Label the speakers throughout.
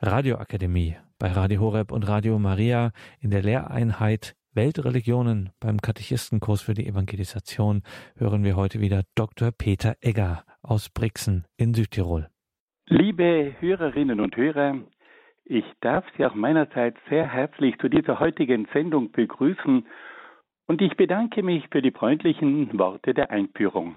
Speaker 1: Radioakademie bei Radio Horeb und Radio Maria in der Lehreinheit Weltreligionen beim Katechistenkurs für die Evangelisation hören wir heute wieder Dr. Peter Egger aus Brixen in Südtirol.
Speaker 2: Liebe Hörerinnen und Hörer, ich darf Sie auch meinerseits sehr herzlich zu dieser heutigen Sendung begrüßen und ich bedanke mich für die freundlichen Worte der Einführung.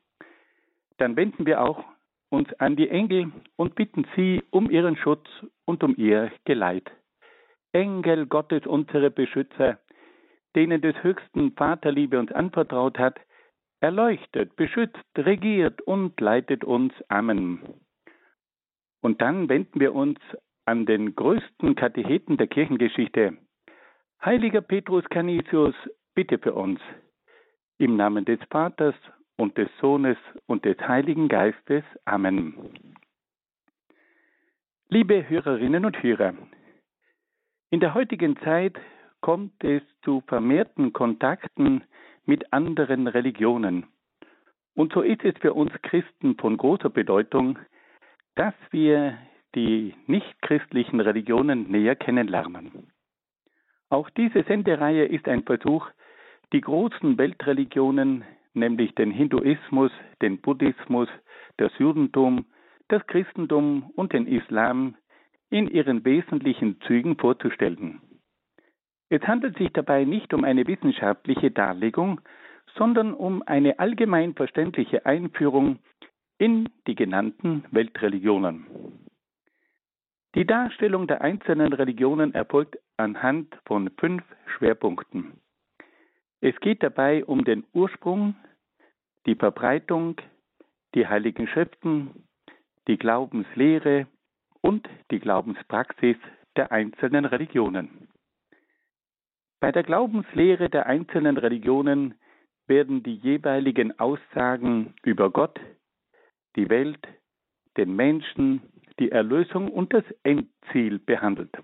Speaker 2: dann wenden wir auch uns an die Engel und bitten sie um ihren Schutz und um ihr Geleit. Engel Gottes, unsere Beschützer, denen des höchsten Vaterliebe uns anvertraut hat, erleuchtet, beschützt, regiert und leitet uns. Amen. Und dann wenden wir uns an den größten Katecheten der Kirchengeschichte. Heiliger Petrus Canisius, bitte für uns. Im Namen des Vaters und des Sohnes und des Heiligen Geistes. Amen. Liebe Hörerinnen und Hörer, in der heutigen Zeit kommt es zu vermehrten Kontakten mit anderen Religionen. Und so ist es für uns Christen von großer Bedeutung, dass wir die nichtchristlichen Religionen näher kennenlernen. Auch diese Sendereihe ist ein Versuch, die großen Weltreligionen nämlich den Hinduismus, den Buddhismus, das Judentum, das Christentum und den Islam in ihren wesentlichen Zügen vorzustellen. Es handelt sich dabei nicht um eine wissenschaftliche Darlegung, sondern um eine allgemein verständliche Einführung in die genannten Weltreligionen. Die Darstellung der einzelnen Religionen erfolgt anhand von fünf Schwerpunkten. Es geht dabei um den Ursprung, die Verbreitung, die heiligen Schriften, die Glaubenslehre und die Glaubenspraxis der einzelnen Religionen. Bei der Glaubenslehre der einzelnen Religionen werden die jeweiligen Aussagen über Gott, die Welt, den Menschen, die Erlösung und das Endziel behandelt.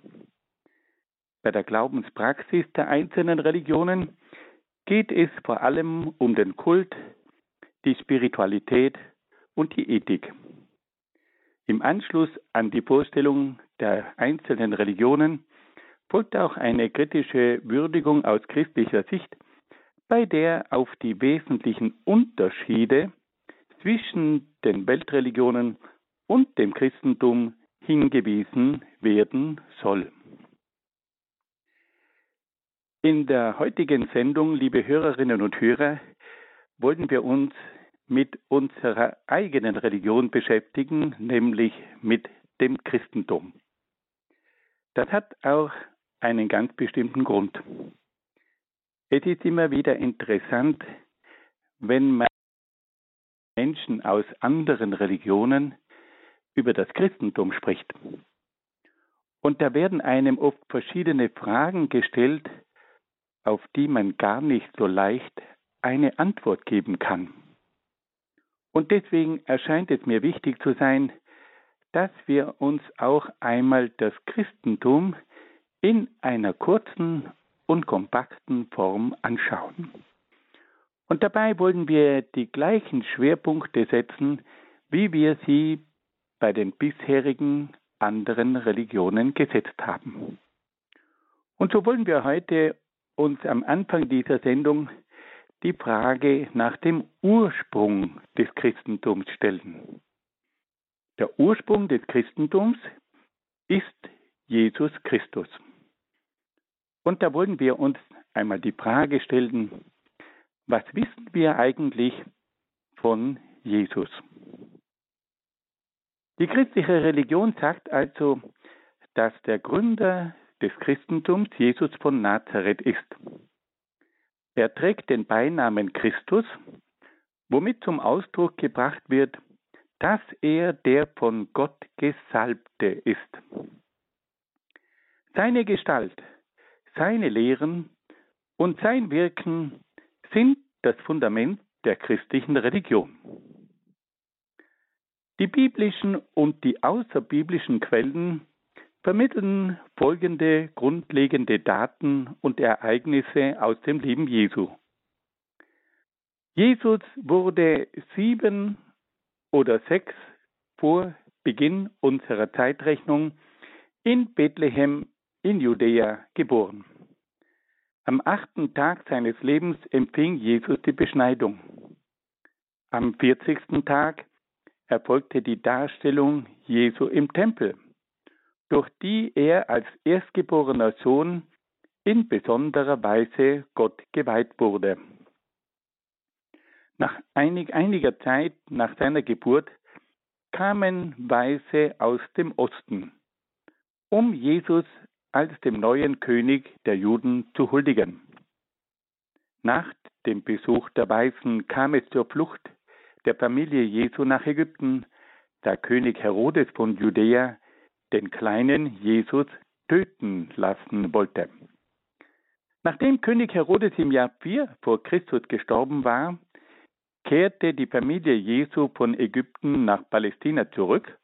Speaker 2: Bei der Glaubenspraxis der einzelnen Religionen geht es vor allem um den Kult, die Spiritualität und die Ethik. Im Anschluss an die Vorstellung der einzelnen Religionen folgt auch eine kritische Würdigung aus christlicher Sicht, bei der auf die wesentlichen Unterschiede zwischen den Weltreligionen und dem Christentum hingewiesen werden soll. In der heutigen Sendung, liebe Hörerinnen und Hörer, wollen wir uns mit unserer eigenen Religion beschäftigen, nämlich mit dem Christentum. Das hat auch einen ganz bestimmten Grund. Es ist immer wieder interessant, wenn man Menschen aus anderen Religionen über das Christentum spricht. Und da werden einem oft verschiedene Fragen gestellt, auf die man gar nicht so leicht eine Antwort geben kann. Und deswegen erscheint es mir wichtig zu sein, dass wir uns auch einmal das Christentum in einer kurzen und kompakten Form anschauen. Und dabei wollen wir die gleichen Schwerpunkte setzen, wie wir sie bei den bisherigen anderen Religionen gesetzt haben. Und so wollen wir heute uns am Anfang dieser Sendung die Frage nach dem Ursprung des Christentums stellen. Der Ursprung des Christentums ist Jesus Christus. Und da wollen wir uns einmal die Frage stellen, was wissen wir eigentlich von Jesus? Die christliche Religion sagt also, dass der Gründer des Christentums Jesus von Nazareth ist. Er trägt den Beinamen Christus, womit zum Ausdruck gebracht wird, dass er der von Gott Gesalbte ist. Seine Gestalt, seine Lehren und sein Wirken sind das Fundament der christlichen Religion. Die biblischen und die außerbiblischen Quellen vermitteln folgende grundlegende Daten und Ereignisse aus dem Leben Jesu. Jesus wurde sieben oder sechs vor Beginn unserer Zeitrechnung in Bethlehem in Judäa geboren. Am achten Tag seines Lebens empfing Jesus die Beschneidung. Am vierzigsten Tag erfolgte die Darstellung Jesu im Tempel, durch die er als erstgeborener Sohn in besonderer Weise Gott geweiht wurde. Nach einig, einiger Zeit nach seiner Geburt kamen Weise aus dem Osten, um Jesus als dem neuen König der Juden zu huldigen. Nach dem Besuch der Weisen kam es zur Flucht der Familie Jesu nach Ägypten, da König Herodes von Judäa den kleinen Jesus töten lassen wollte. Nachdem König Herodes im Jahr 4 vor Christus gestorben war, kehrte die Familie Jesu von Ägypten nach Palästina zurück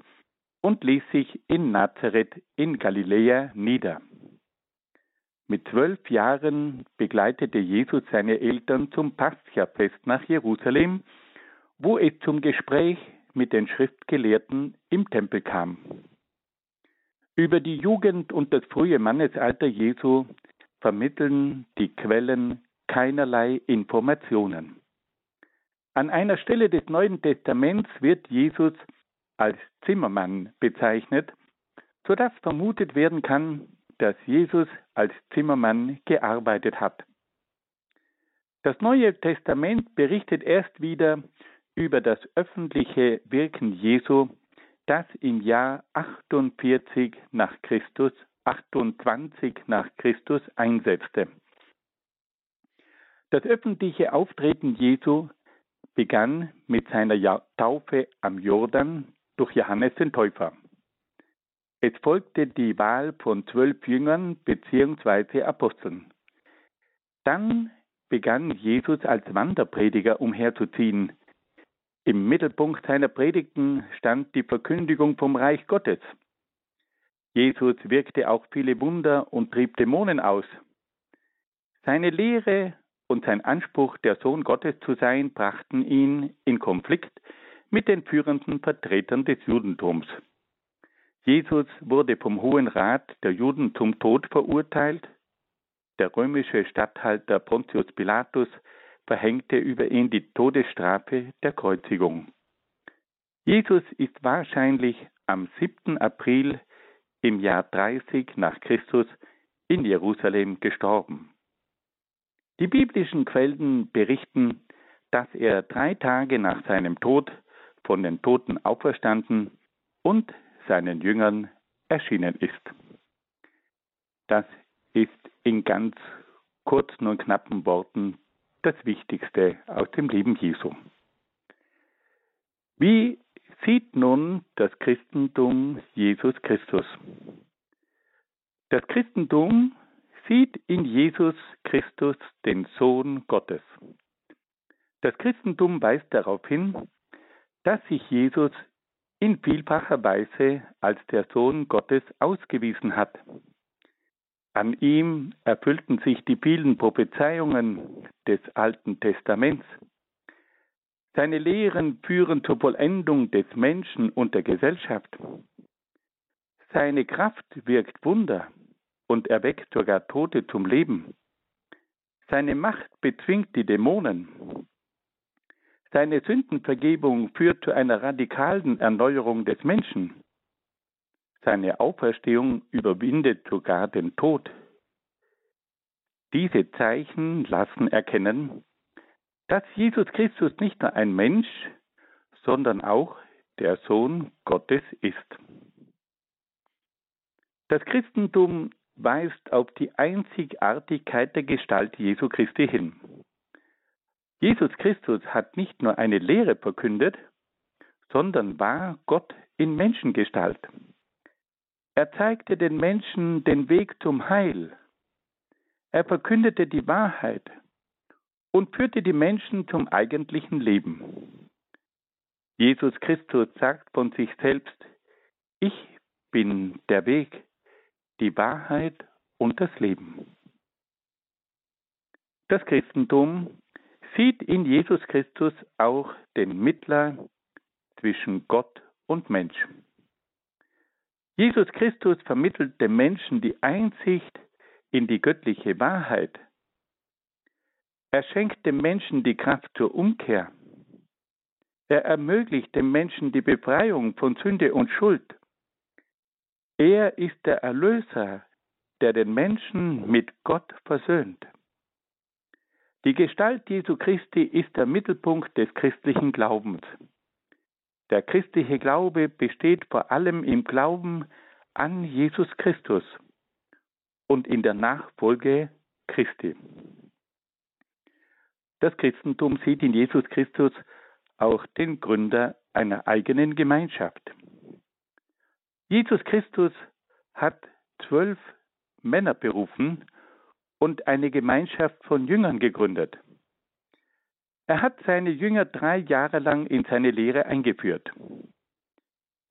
Speaker 2: und ließ sich in Nazareth in Galiläa nieder. Mit zwölf Jahren begleitete Jesus seine Eltern zum Pascha-Fest nach Jerusalem, wo es zum Gespräch mit den Schriftgelehrten im Tempel kam. Über die Jugend und das frühe Mannesalter Jesu vermitteln die Quellen keinerlei Informationen. An einer Stelle des Neuen Testaments wird Jesus als Zimmermann bezeichnet, sodass vermutet werden kann, dass Jesus als Zimmermann gearbeitet hat. Das Neue Testament berichtet erst wieder über das öffentliche Wirken Jesu, das im Jahr 48 nach Christus, 28 nach Christus einsetzte. Das öffentliche Auftreten Jesu begann mit seiner Taufe am Jordan durch Johannes den Täufer. Es folgte die Wahl von zwölf Jüngern bzw. Aposteln. Dann begann Jesus als Wanderprediger umherzuziehen. Im Mittelpunkt seiner Predigten stand die Verkündigung vom Reich Gottes. Jesus wirkte auch viele Wunder und trieb Dämonen aus. Seine Lehre und sein Anspruch, der Sohn Gottes zu sein, brachten ihn in Konflikt mit den führenden Vertretern des Judentums. Jesus wurde vom Hohen Rat der Juden zum Tod verurteilt. Der römische Statthalter Pontius Pilatus verhängte über ihn die Todesstrafe der Kreuzigung. Jesus ist wahrscheinlich am 7. April im Jahr 30 nach Christus in Jerusalem gestorben. Die biblischen Quellen berichten, dass er drei Tage nach seinem Tod von den Toten auferstanden und seinen Jüngern erschienen ist. Das ist in ganz kurzen und knappen Worten das Wichtigste aus dem Leben Jesu. Wie sieht nun das Christentum Jesus Christus? Das Christentum sieht in Jesus Christus den Sohn Gottes. Das Christentum weist darauf hin, dass sich Jesus in vielfacher Weise als der Sohn Gottes ausgewiesen hat. An ihm erfüllten sich die vielen Prophezeiungen des Alten Testaments. Seine Lehren führen zur Vollendung des Menschen und der Gesellschaft. Seine Kraft wirkt Wunder und erweckt sogar Tote zum Leben. Seine Macht bezwingt die Dämonen. Seine Sündenvergebung führt zu einer radikalen Erneuerung des Menschen. Seine Auferstehung überwindet sogar den Tod. Diese Zeichen lassen erkennen, dass Jesus Christus nicht nur ein Mensch, sondern auch der Sohn Gottes ist. Das Christentum weist auf die Einzigartigkeit der Gestalt Jesu Christi hin. Jesus Christus hat nicht nur eine Lehre verkündet, sondern war Gott in Menschengestalt. Er zeigte den Menschen den Weg zum Heil. Er verkündete die Wahrheit und führte die Menschen zum eigentlichen Leben. Jesus Christus sagt von sich selbst, ich bin der Weg, die Wahrheit und das Leben. Das Christentum sieht in Jesus Christus auch den Mittler zwischen Gott und Mensch. Jesus Christus vermittelt dem Menschen die Einsicht in die göttliche Wahrheit. Er schenkt dem Menschen die Kraft zur Umkehr. Er ermöglicht dem Menschen die Befreiung von Sünde und Schuld. Er ist der Erlöser, der den Menschen mit Gott versöhnt. Die Gestalt Jesu Christi ist der Mittelpunkt des christlichen Glaubens. Der christliche Glaube besteht vor allem im Glauben an Jesus Christus und in der Nachfolge Christi. Das Christentum sieht in Jesus Christus auch den Gründer einer eigenen Gemeinschaft. Jesus Christus hat zwölf Männer berufen und eine Gemeinschaft von Jüngern gegründet. Er hat seine Jünger drei Jahre lang in seine Lehre eingeführt.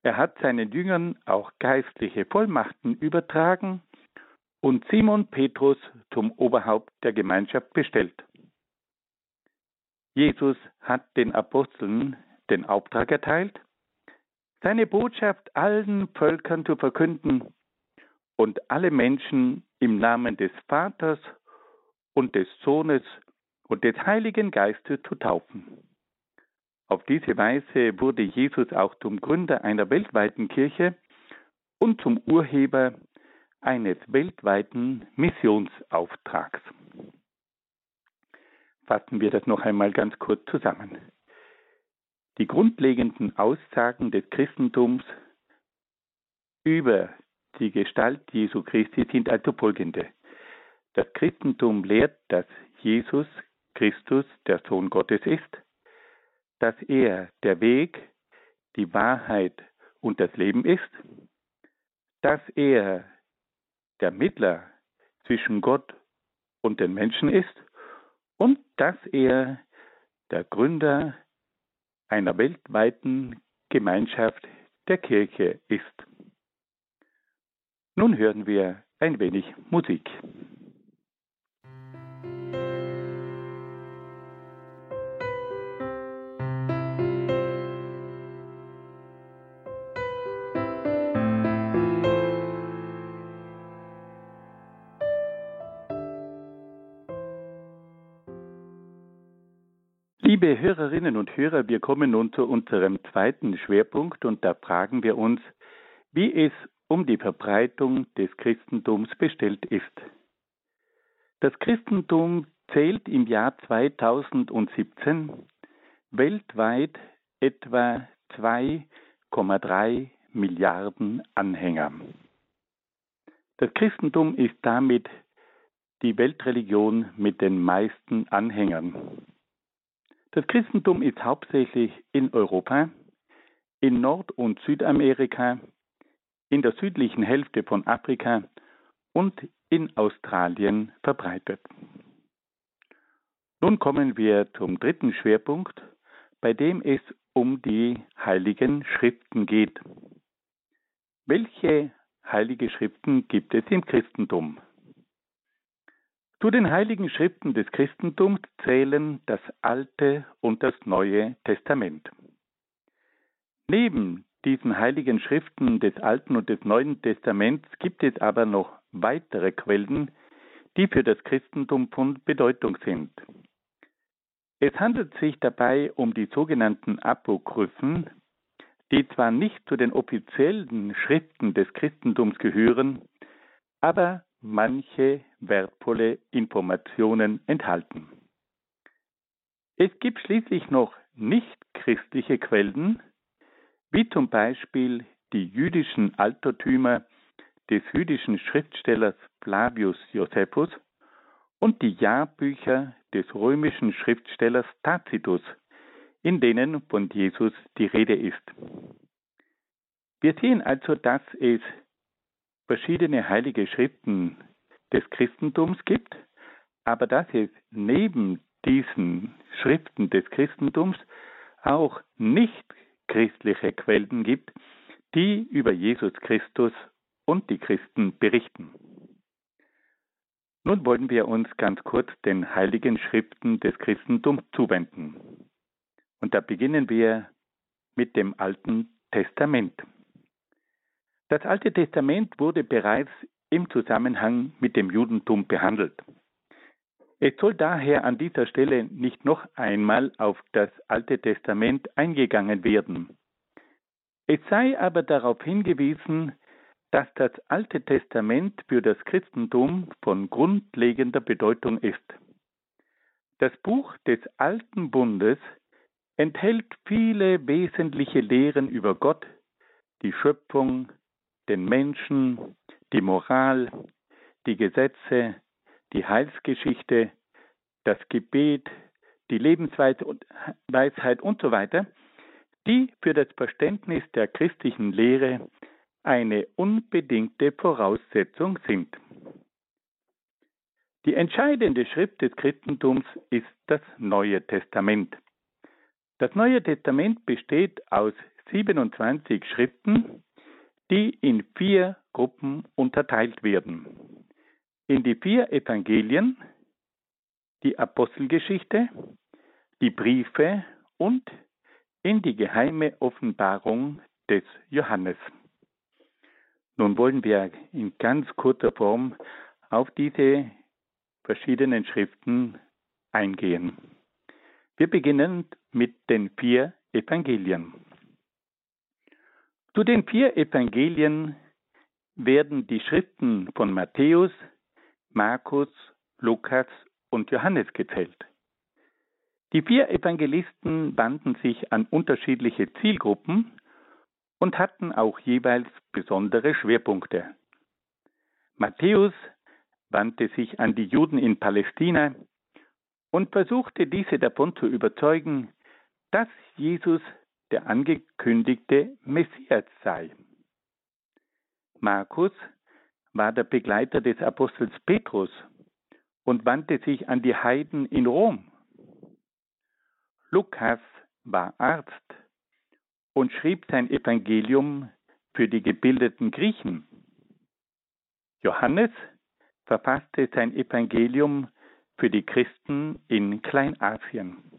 Speaker 2: Er hat seinen Jüngern auch geistliche Vollmachten übertragen und Simon Petrus zum Oberhaupt der Gemeinschaft bestellt. Jesus hat den Aposteln den Auftrag erteilt, seine Botschaft allen Völkern zu verkünden und alle Menschen im Namen des Vaters und des Sohnes und des Heiligen Geistes zu taufen. Auf diese Weise wurde Jesus auch zum Gründer einer weltweiten Kirche und zum Urheber eines weltweiten Missionsauftrags. Fassen wir das noch einmal ganz kurz zusammen. Die grundlegenden Aussagen des Christentums über die Gestalt Jesu Christi sind also folgende. Das Christentum lehrt, dass Jesus Christus der Sohn Gottes ist, dass er der Weg, die Wahrheit und das Leben ist, dass er der Mittler zwischen Gott und den Menschen ist und dass er der Gründer einer weltweiten Gemeinschaft der Kirche ist. Nun hören wir ein wenig Musik. Liebe Hörerinnen und Hörer, wir kommen nun zu unserem zweiten Schwerpunkt und da fragen wir uns, wie es um die Verbreitung des Christentums bestellt ist. Das Christentum zählt im Jahr 2017 weltweit etwa 2,3 Milliarden Anhänger. Das Christentum ist damit die Weltreligion mit den meisten Anhängern. Das Christentum ist hauptsächlich in Europa, in Nord- und Südamerika, in der südlichen Hälfte von Afrika und in Australien verbreitet. Nun kommen wir zum dritten Schwerpunkt, bei dem es um die heiligen Schriften geht. Welche heilige Schriften gibt es im Christentum? Zu den heiligen Schriften des Christentums zählen das Alte und das Neue Testament. Neben diesen heiligen Schriften des Alten und des Neuen Testaments gibt es aber noch weitere Quellen, die für das Christentum von Bedeutung sind. Es handelt sich dabei um die sogenannten Apokryphen, die zwar nicht zu den offiziellen Schriften des Christentums gehören, aber manche wertvolle Informationen enthalten. Es gibt schließlich noch nicht christliche Quellen, wie zum Beispiel die jüdischen Altertümer des jüdischen Schriftstellers Flavius Josephus und die Jahrbücher des römischen Schriftstellers Tacitus, in denen von Jesus die Rede ist. Wir sehen also, dass es verschiedene heilige Schriften des Christentums gibt, aber dass es neben diesen Schriften des Christentums auch nicht christliche Quellen gibt, die über Jesus Christus und die Christen berichten. Nun wollen wir uns ganz kurz den heiligen Schriften des Christentums zuwenden. Und da beginnen wir mit dem Alten Testament. Das Alte Testament wurde bereits im Zusammenhang mit dem Judentum behandelt. Es soll daher an dieser Stelle nicht noch einmal auf das Alte Testament eingegangen werden. Es sei aber darauf hingewiesen, dass das Alte Testament für das Christentum von grundlegender Bedeutung ist. Das Buch des Alten Bundes enthält viele wesentliche Lehren über Gott, die Schöpfung, den Menschen, die Moral, die Gesetze, die Heilsgeschichte, das Gebet, die Lebensweisheit und so weiter, die für das Verständnis der christlichen Lehre eine unbedingte Voraussetzung sind. Die entscheidende Schrift des Christentums ist das Neue Testament. Das Neue Testament besteht aus 27 Schriften, die in vier Gruppen unterteilt werden in die vier Evangelien, die Apostelgeschichte, die Briefe und in die geheime Offenbarung des Johannes. Nun wollen wir in ganz kurzer Form auf diese verschiedenen Schriften eingehen. Wir beginnen mit den vier Evangelien. Zu den vier Evangelien werden die Schriften von Matthäus, Markus, Lukas und Johannes gezählt. Die vier Evangelisten wandten sich an unterschiedliche Zielgruppen und hatten auch jeweils besondere Schwerpunkte. Matthäus wandte sich an die Juden in Palästina und versuchte diese davon zu überzeugen, dass Jesus der angekündigte Messias sei. Markus war der Begleiter des Apostels Petrus und wandte sich an die Heiden in Rom. Lukas war Arzt und schrieb sein Evangelium für die gebildeten Griechen. Johannes verfasste sein Evangelium für die Christen in Kleinasien.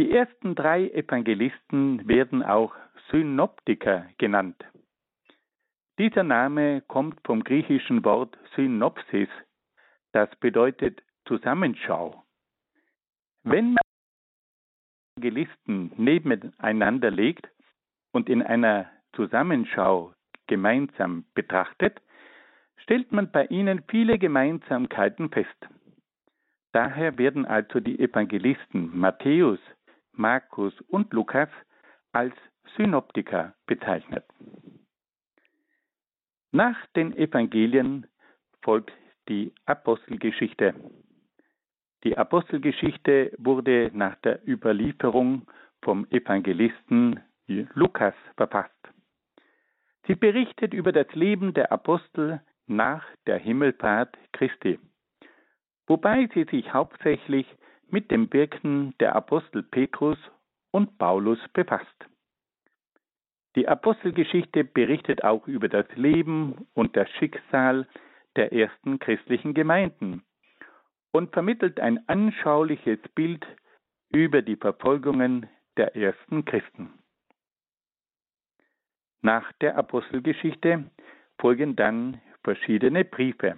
Speaker 2: Die ersten drei Evangelisten werden auch Synoptiker genannt. Dieser Name kommt vom griechischen Wort Synopsis, das bedeutet Zusammenschau. Wenn man Evangelisten nebeneinander legt und in einer Zusammenschau gemeinsam betrachtet, stellt man bei ihnen viele Gemeinsamkeiten fest. Daher werden also die Evangelisten Matthäus, Markus und Lukas als Synoptiker bezeichnet. Nach den Evangelien folgt die Apostelgeschichte. Die Apostelgeschichte wurde nach der Überlieferung vom Evangelisten Lukas verfasst. Sie berichtet über das Leben der Apostel nach der Himmelfahrt Christi, wobei sie sich hauptsächlich mit dem Wirken der Apostel Petrus und Paulus befasst. Die Apostelgeschichte berichtet auch über das Leben und das Schicksal der ersten christlichen Gemeinden und vermittelt ein anschauliches Bild über die Verfolgungen der ersten Christen. Nach der Apostelgeschichte folgen dann verschiedene Briefe.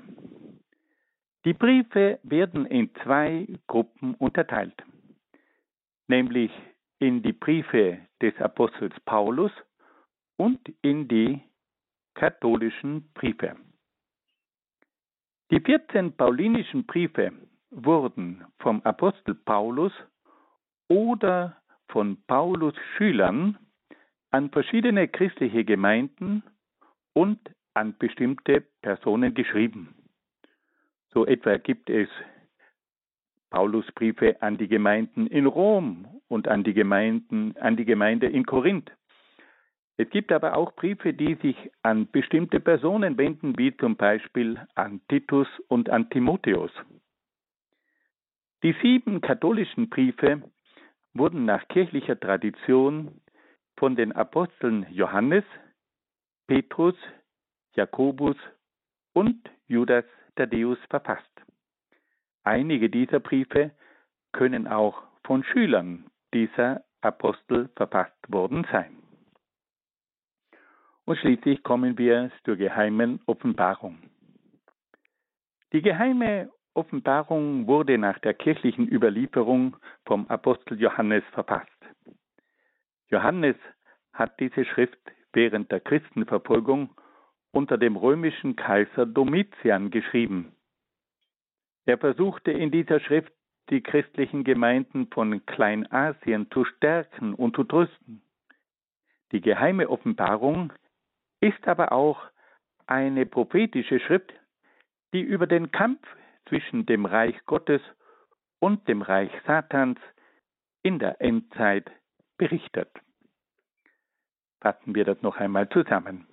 Speaker 2: Die Briefe werden in zwei Gruppen unterteilt, nämlich in die Briefe des Apostels Paulus und in die katholischen Briefe. Die 14 paulinischen Briefe wurden vom Apostel Paulus oder von Paulus Schülern an verschiedene christliche Gemeinden und an bestimmte Personen geschrieben. So etwa gibt es Paulusbriefe an die Gemeinden in Rom und an die Gemeinden, an die Gemeinde in Korinth. Es gibt aber auch Briefe, die sich an bestimmte Personen wenden, wie zum Beispiel an Titus und an Timotheus. Die sieben katholischen Briefe wurden nach kirchlicher Tradition von den Aposteln Johannes, Petrus, Jakobus und Judas Thaddäus verfasst. Einige dieser Briefe können auch von Schülern dieser Apostel verfasst worden sein. Und schließlich kommen wir zur geheimen Offenbarung. Die geheime Offenbarung wurde nach der kirchlichen Überlieferung vom Apostel Johannes verfasst. Johannes hat diese Schrift während der Christenverfolgung unter dem römischen Kaiser Domitian geschrieben. Er versuchte in dieser Schrift die christlichen Gemeinden von Kleinasien zu stärken und zu trösten. Die geheime Offenbarung ist aber auch eine prophetische Schrift, die über den Kampf zwischen dem Reich Gottes und dem Reich Satans in der Endzeit berichtet. Fassen wir das noch einmal zusammen.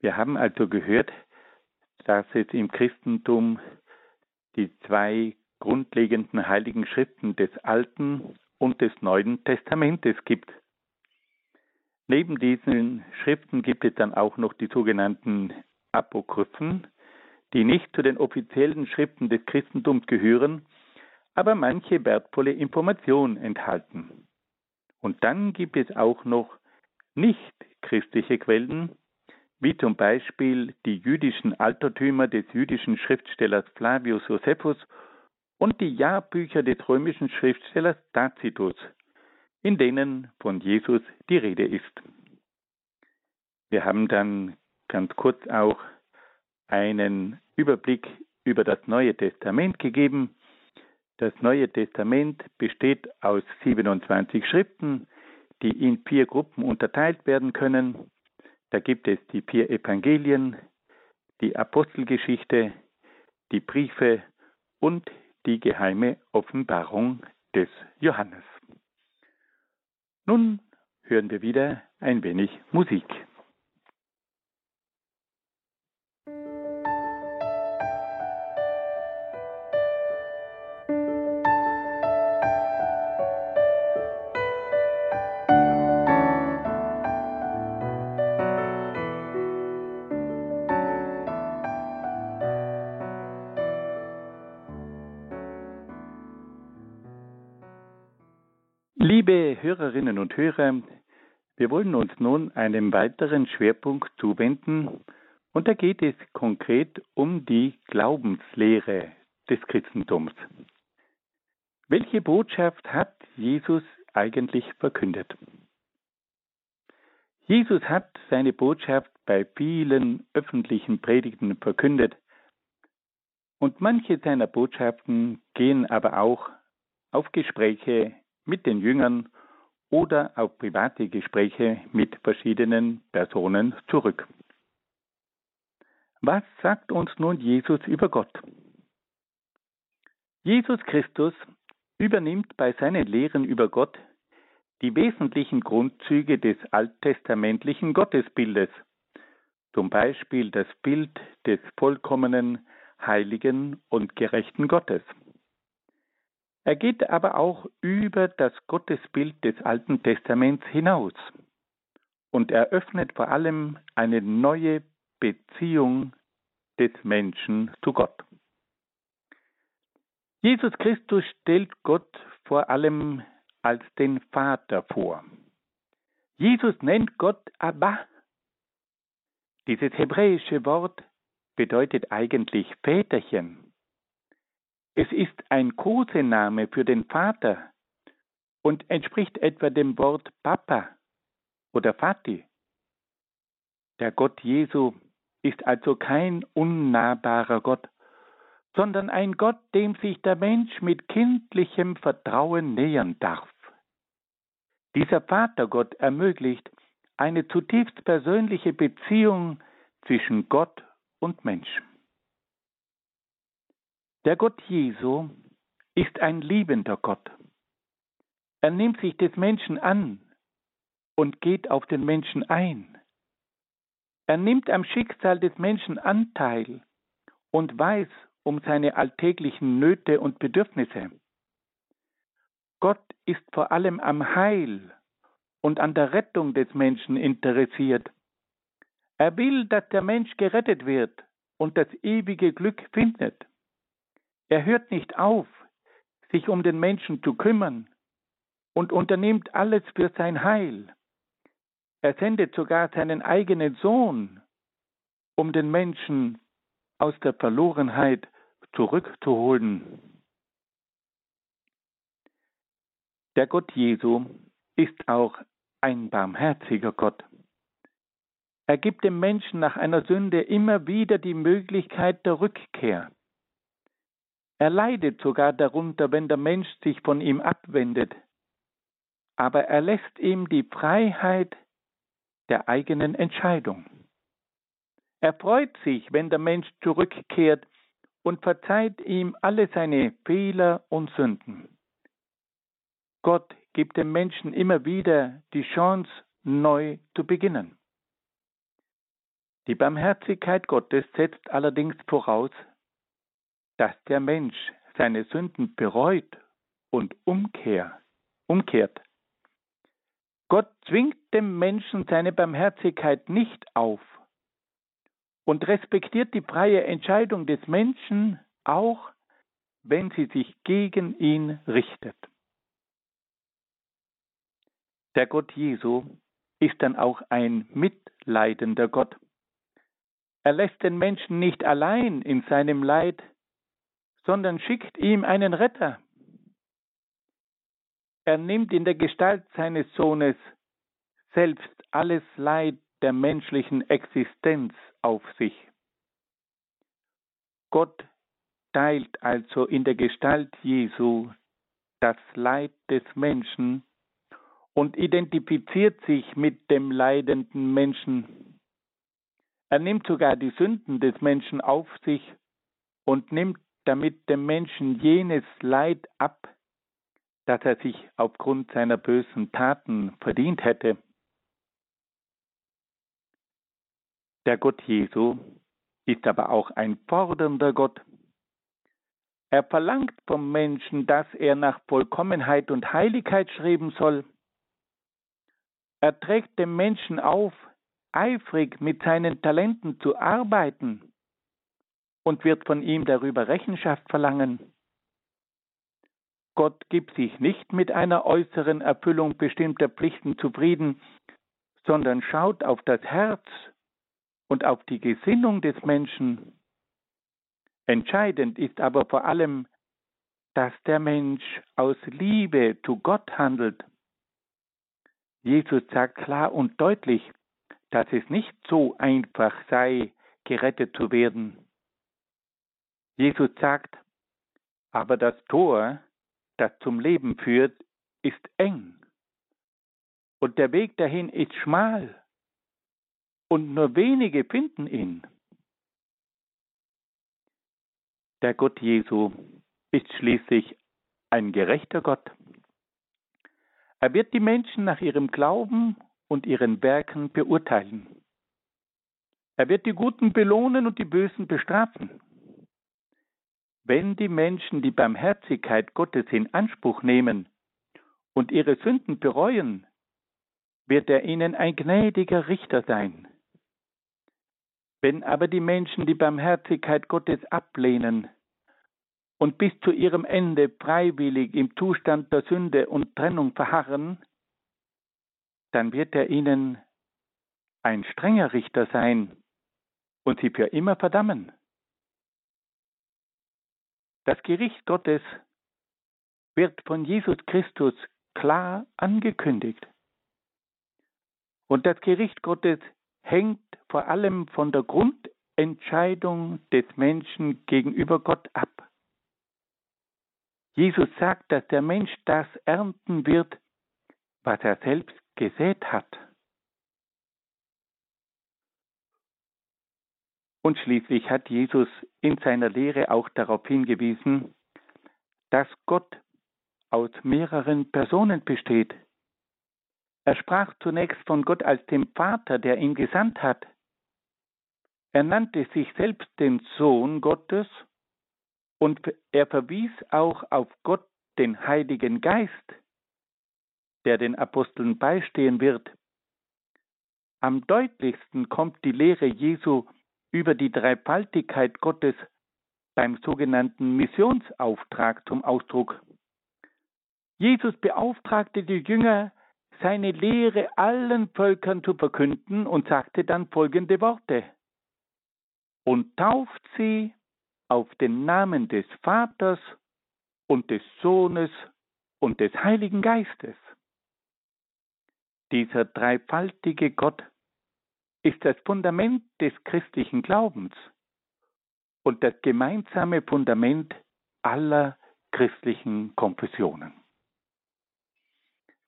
Speaker 2: Wir haben also gehört, dass es im Christentum die zwei grundlegenden heiligen Schriften des Alten und des Neuen Testamentes gibt. Neben diesen Schriften gibt es dann auch noch die sogenannten Apokryphen, die nicht zu den offiziellen Schriften des Christentums gehören, aber manche wertvolle Informationen enthalten. Und dann gibt es auch noch nicht christliche Quellen, wie zum Beispiel die jüdischen Altertümer des jüdischen Schriftstellers Flavius Josephus und die Jahrbücher des römischen Schriftstellers Tacitus, in denen von Jesus die Rede ist. Wir haben dann ganz kurz auch einen Überblick über das Neue Testament gegeben. Das Neue Testament besteht aus 27 Schriften, die in vier Gruppen unterteilt werden können. Da gibt es die vier Evangelien, die Apostelgeschichte, die Briefe und die geheime Offenbarung des Johannes. Nun hören wir wieder ein wenig Musik. Und Hörer, wir wollen uns nun einem weiteren Schwerpunkt zuwenden, und da geht es konkret um die Glaubenslehre des Christentums. Welche Botschaft hat Jesus eigentlich verkündet? Jesus hat seine Botschaft bei vielen öffentlichen Predigten verkündet, und manche seiner Botschaften gehen aber auch auf Gespräche mit den Jüngern oder auf private Gespräche mit verschiedenen Personen zurück. Was sagt uns nun Jesus über Gott? Jesus Christus übernimmt bei seinen Lehren über Gott die wesentlichen Grundzüge des alttestamentlichen Gottesbildes, zum Beispiel das Bild des vollkommenen, heiligen und gerechten Gottes. Er geht aber auch über das Gottesbild des Alten Testaments hinaus und eröffnet vor allem eine neue Beziehung des Menschen zu Gott. Jesus Christus stellt Gott vor allem als den Vater vor. Jesus nennt Gott Abba. Dieses hebräische Wort bedeutet eigentlich Väterchen. Es ist ein Kosename für den Vater und entspricht etwa dem Wort Papa oder Vati. Der Gott Jesu ist also kein unnahbarer Gott, sondern ein Gott, dem sich der Mensch mit kindlichem Vertrauen nähern darf. Dieser Vatergott ermöglicht eine zutiefst persönliche Beziehung zwischen Gott und Mensch. Der Gott Jesu ist ein liebender Gott. Er nimmt sich des Menschen an und geht auf den Menschen ein. Er nimmt am Schicksal des Menschen Anteil und weiß um seine alltäglichen Nöte und Bedürfnisse. Gott ist vor allem am Heil und an der Rettung des Menschen interessiert. Er will, dass der Mensch gerettet wird und das ewige Glück findet. Er hört nicht auf, sich um den Menschen zu kümmern und unternimmt alles für sein Heil. Er sendet sogar seinen eigenen Sohn, um den Menschen aus der Verlorenheit zurückzuholen. Der Gott Jesu ist auch ein barmherziger Gott. Er gibt dem Menschen nach einer Sünde immer wieder die Möglichkeit der Rückkehr. Er leidet sogar darunter, wenn der Mensch sich von ihm abwendet. Aber er lässt ihm die Freiheit der eigenen Entscheidung. Er freut sich, wenn der Mensch zurückkehrt und verzeiht ihm alle seine Fehler und Sünden. Gott gibt dem Menschen immer wieder die Chance, neu zu beginnen. Die Barmherzigkeit Gottes setzt allerdings voraus, dass der Mensch seine Sünden bereut und umkehr, umkehrt. Gott zwingt dem Menschen seine Barmherzigkeit nicht auf und respektiert die freie Entscheidung des Menschen, auch wenn sie sich gegen ihn richtet. Der Gott Jesu ist dann auch ein mitleidender Gott. Er lässt den Menschen nicht allein in seinem Leid, sondern schickt ihm einen Retter. Er nimmt in der Gestalt seines Sohnes selbst alles Leid der menschlichen Existenz auf sich. Gott teilt also in der Gestalt Jesu das Leid des Menschen und identifiziert sich mit dem leidenden Menschen. Er nimmt sogar die Sünden des Menschen auf sich und nimmt damit dem Menschen jenes Leid ab, das er sich aufgrund seiner bösen Taten verdient hätte. Der Gott Jesu ist aber auch ein fordernder Gott. Er verlangt vom Menschen, dass er nach Vollkommenheit und Heiligkeit streben soll. Er trägt dem Menschen auf, eifrig mit seinen Talenten zu arbeiten und wird von ihm darüber Rechenschaft verlangen. Gott gibt sich nicht mit einer äußeren Erfüllung bestimmter Pflichten zufrieden, sondern schaut auf das Herz und auf die Gesinnung des Menschen. Entscheidend ist aber vor allem, dass der Mensch aus Liebe zu Gott handelt. Jesus sagt klar und deutlich, dass es nicht so einfach sei, gerettet zu werden. Jesus sagt, aber das Tor, das zum Leben führt, ist eng. Und der Weg dahin ist schmal. Und nur wenige finden ihn. Der Gott Jesu ist schließlich ein gerechter Gott. Er wird die Menschen nach ihrem Glauben und ihren Werken beurteilen. Er wird die Guten belohnen und die Bösen bestrafen. Wenn die Menschen die Barmherzigkeit Gottes in Anspruch nehmen und ihre Sünden bereuen, wird er ihnen ein gnädiger Richter sein. Wenn aber die Menschen die Barmherzigkeit Gottes ablehnen und bis zu ihrem Ende freiwillig im Zustand der Sünde und Trennung verharren, dann wird er ihnen ein strenger Richter sein und sie für immer verdammen. Das Gericht Gottes wird von Jesus Christus klar angekündigt. Und das Gericht Gottes hängt vor allem von der Entscheidung des Menschen gegenüber Gott ab. Jesus sagt, dass der Mensch das ernten wird, was er selbst gesät hat. Und schließlich hat Jesus in seiner Lehre auch darauf hingewiesen, dass Gott aus mehreren Personen besteht. Er sprach zunächst von Gott als dem Vater, der ihn gesandt hat. Er nannte sich selbst den Sohn Gottes und er verwies auch auf Gott, den Heiligen Geist, der den Aposteln beistehen wird. Am deutlichsten kommt die Lehre Jesu über die Dreifaltigkeit Gottes beim sogenannten Missionsauftrag zum Ausdruck. Jesus beauftragte die Jünger, seine Lehre allen Völkern zu verkünden und sagte dann folgende Worte. Und tauft sie auf den Namen des Vaters und des Sohnes und des Heiligen Geistes. Dieser dreifaltige Gott ist das Fundament des christlichen Glaubens und das gemeinsame Fundament aller christlichen Konfessionen.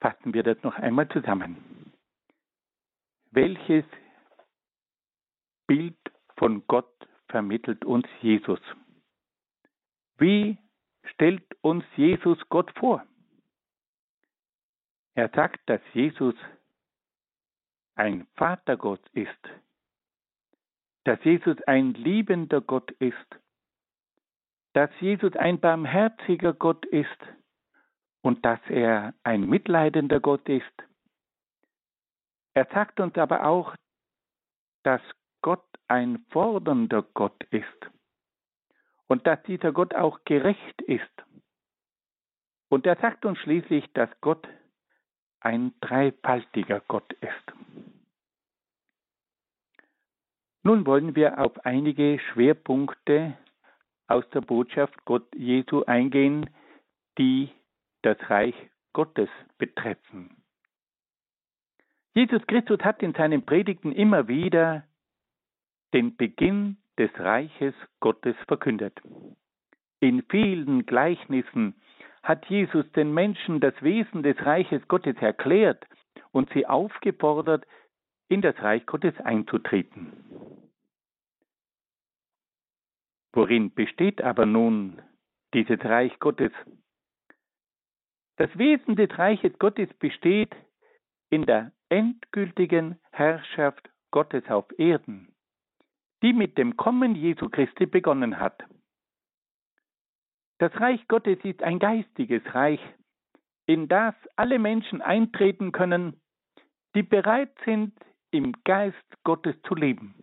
Speaker 2: Fassen wir das noch einmal zusammen. Welches Bild von Gott vermittelt uns Jesus? Wie stellt uns Jesus Gott vor? Er sagt, dass Jesus ein Vatergott ist, dass Jesus ein liebender Gott ist, dass Jesus ein barmherziger Gott ist und dass er ein mitleidender Gott ist. Er sagt uns aber auch, dass Gott ein fordernder Gott ist und dass dieser Gott auch gerecht ist. Und er sagt uns schließlich, dass Gott ein dreifaltiger Gott ist. Nun wollen wir auf einige Schwerpunkte aus der Botschaft Gott Jesu eingehen, die das Reich Gottes betreffen. Jesus Christus hat in seinen Predigten immer wieder den Beginn des Reiches Gottes verkündet. In vielen Gleichnissen hat Jesus den Menschen das Wesen des Reiches Gottes erklärt und sie aufgefordert, in das Reich Gottes einzutreten. Worin besteht aber nun dieses Reich Gottes? Das Wesen des Reiches Gottes besteht in der endgültigen Herrschaft Gottes auf Erden die mit dem Kommen Jesu Christi begonnen hat. Das Reich Gottes ist ein geistiges Reich, in das alle Menschen eintreten können, die bereit sind, im Geist Gottes zu leben.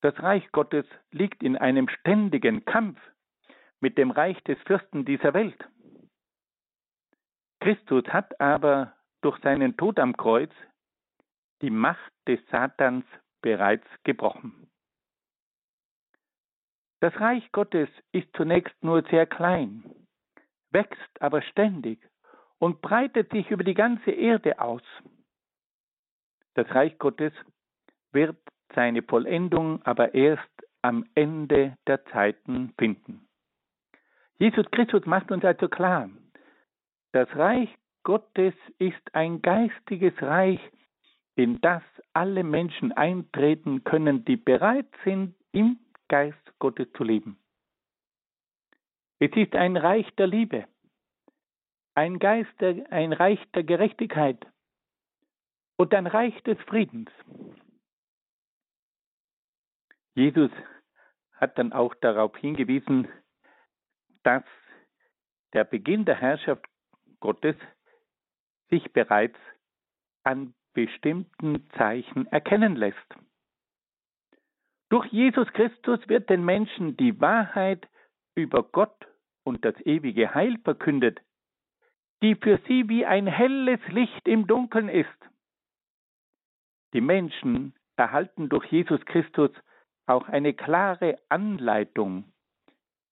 Speaker 2: Das Reich Gottes liegt in einem ständigen Kampf mit dem Reich des Fürsten dieser Welt. Christus hat aber durch seinen Tod am Kreuz die Macht des Satans bereits gebrochen. Das Reich Gottes ist zunächst nur sehr klein, wächst aber ständig und breitet sich über die ganze Erde aus. Das Reich Gottes wird seine Vollendung aber erst am Ende der Zeiten finden. Jesus Christus macht uns also klar, das Reich Gottes ist ein geistiges Reich, in das alle Menschen eintreten können, die bereit sind, im Geist Gottes zu leben. Es ist ein Reich der Liebe, ein, Geist der, ein Reich der Gerechtigkeit und ein Reich des Friedens. Jesus hat dann auch darauf hingewiesen, dass der Beginn der Herrschaft Gottes sich bereits an bestimmten Zeichen erkennen lässt. Durch Jesus Christus wird den Menschen die Wahrheit über Gott und das ewige Heil verkündet, die für sie wie ein helles Licht im Dunkeln ist. Die Menschen erhalten durch Jesus Christus auch eine klare Anleitung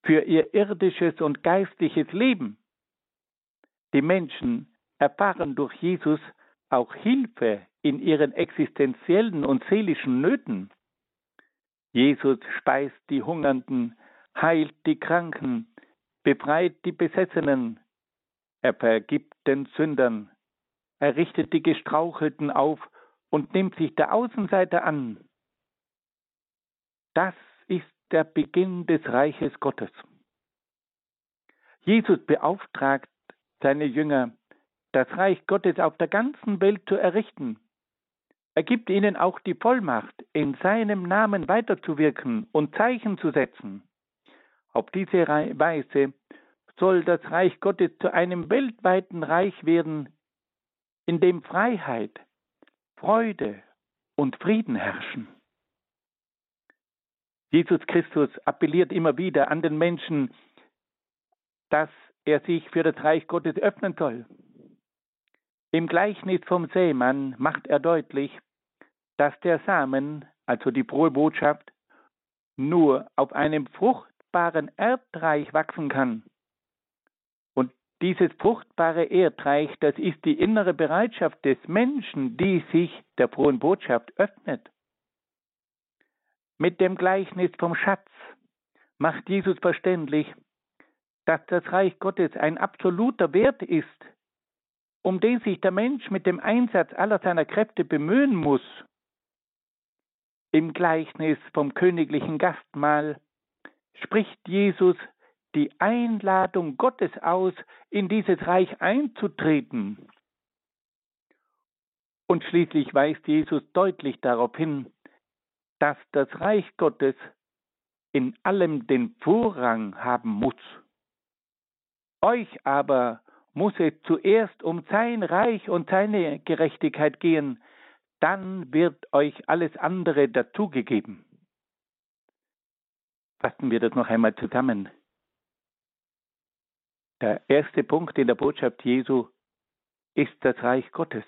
Speaker 2: für ihr irdisches und geistliches Leben. Die Menschen erfahren durch Jesus auch Hilfe in ihren existenziellen und seelischen Nöten. Jesus speist die Hungernden, heilt die Kranken, befreit die Besessenen, er vergibt den Sündern, er richtet die Gestrauchelten auf und nimmt sich der Außenseiter an. Das ist der Beginn des Reiches Gottes. Jesus beauftragt seine Jünger, das Reich Gottes auf der ganzen Welt zu errichten. Er gibt ihnen auch die Vollmacht, in seinem Namen weiterzuwirken und Zeichen zu setzen. Auf diese Weise soll das Reich Gottes zu einem weltweiten Reich werden, in dem Freiheit, Freude und Frieden herrschen. Jesus Christus appelliert immer wieder an den Menschen, dass er sich für das Reich Gottes öffnen soll. Im Gleichnis vom Sämann macht er deutlich, dass der Samen, also die frohe Botschaft, nur auf einem fruchtbaren Erdreich wachsen kann. Dieses fruchtbare Erdreich, das ist die innere Bereitschaft des Menschen, die sich der frohen Botschaft öffnet. Mit dem Gleichnis vom Schatz macht Jesus verständlich, dass das Reich Gottes ein absoluter Wert ist, um den sich der Mensch mit dem Einsatz aller seiner Kräfte bemühen muss. Im Gleichnis vom königlichen Gastmahl spricht Jesus die Einladung Gottes aus, in dieses Reich einzutreten. Und schließlich weist Jesus deutlich darauf hin, dass das Reich Gottes in allem den Vorrang haben muss. Euch aber muss es zuerst um sein Reich und seine Gerechtigkeit gehen, dann wird euch alles andere dazugegeben. Fassen wir das noch einmal zusammen. Der erste Punkt in der Botschaft Jesu ist das Reich Gottes.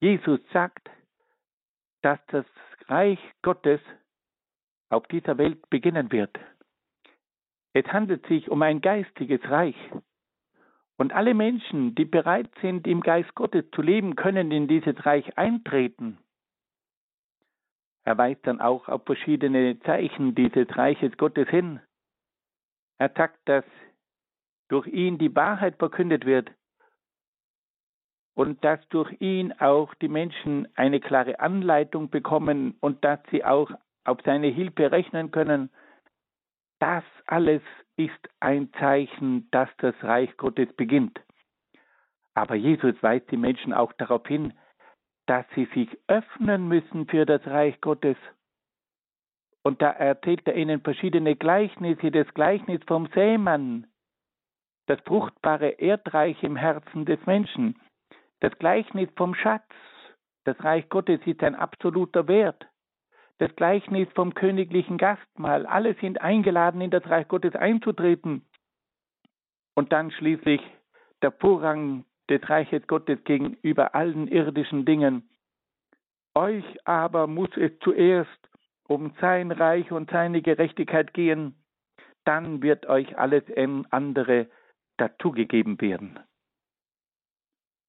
Speaker 2: Jesus sagt, dass das Reich Gottes auf dieser Welt beginnen wird. Es handelt sich um ein geistiges Reich. Und alle Menschen, die bereit sind, im Geist Gottes zu leben, können in dieses Reich eintreten. Er weist dann auch auf verschiedene Zeichen dieses Reiches Gottes hin. Er sagt, dass durch ihn die Wahrheit verkündet wird und dass durch ihn auch die Menschen eine klare Anleitung bekommen und dass sie auch auf seine Hilfe rechnen können das alles ist ein Zeichen, dass das Reich Gottes beginnt. Aber Jesus weist die Menschen auch darauf hin, dass sie sich öffnen müssen für das Reich Gottes. Und da erzählt er ihnen verschiedene Gleichnisse, das Gleichnis vom Sämann, das fruchtbare Erdreich im Herzen des Menschen, das Gleichnis vom Schatz, das Reich Gottes ist ein absoluter Wert das Gleichnis vom königlichen Gastmahl. Alle sind eingeladen, in das Reich Gottes einzutreten. Und dann schließlich der Vorrang des Reiches Gottes gegenüber allen irdischen Dingen. Euch aber muss es zuerst um sein Reich und seine Gerechtigkeit gehen, dann wird euch alles andere dazugegeben werden.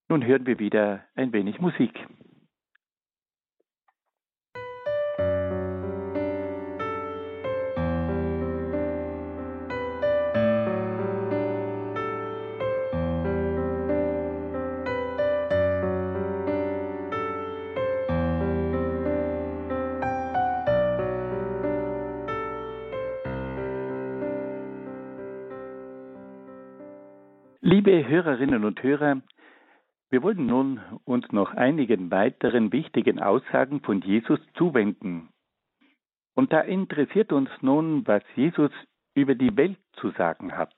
Speaker 2: Nun hören wir wieder ein wenig Musik. Liebe Hörerinnen und Hörer, wir wollen nun uns noch einigen weiteren wichtigen Aussagen von Jesus zuwenden. Und da interessiert uns nun, was Jesus über die Welt zu sagen hat.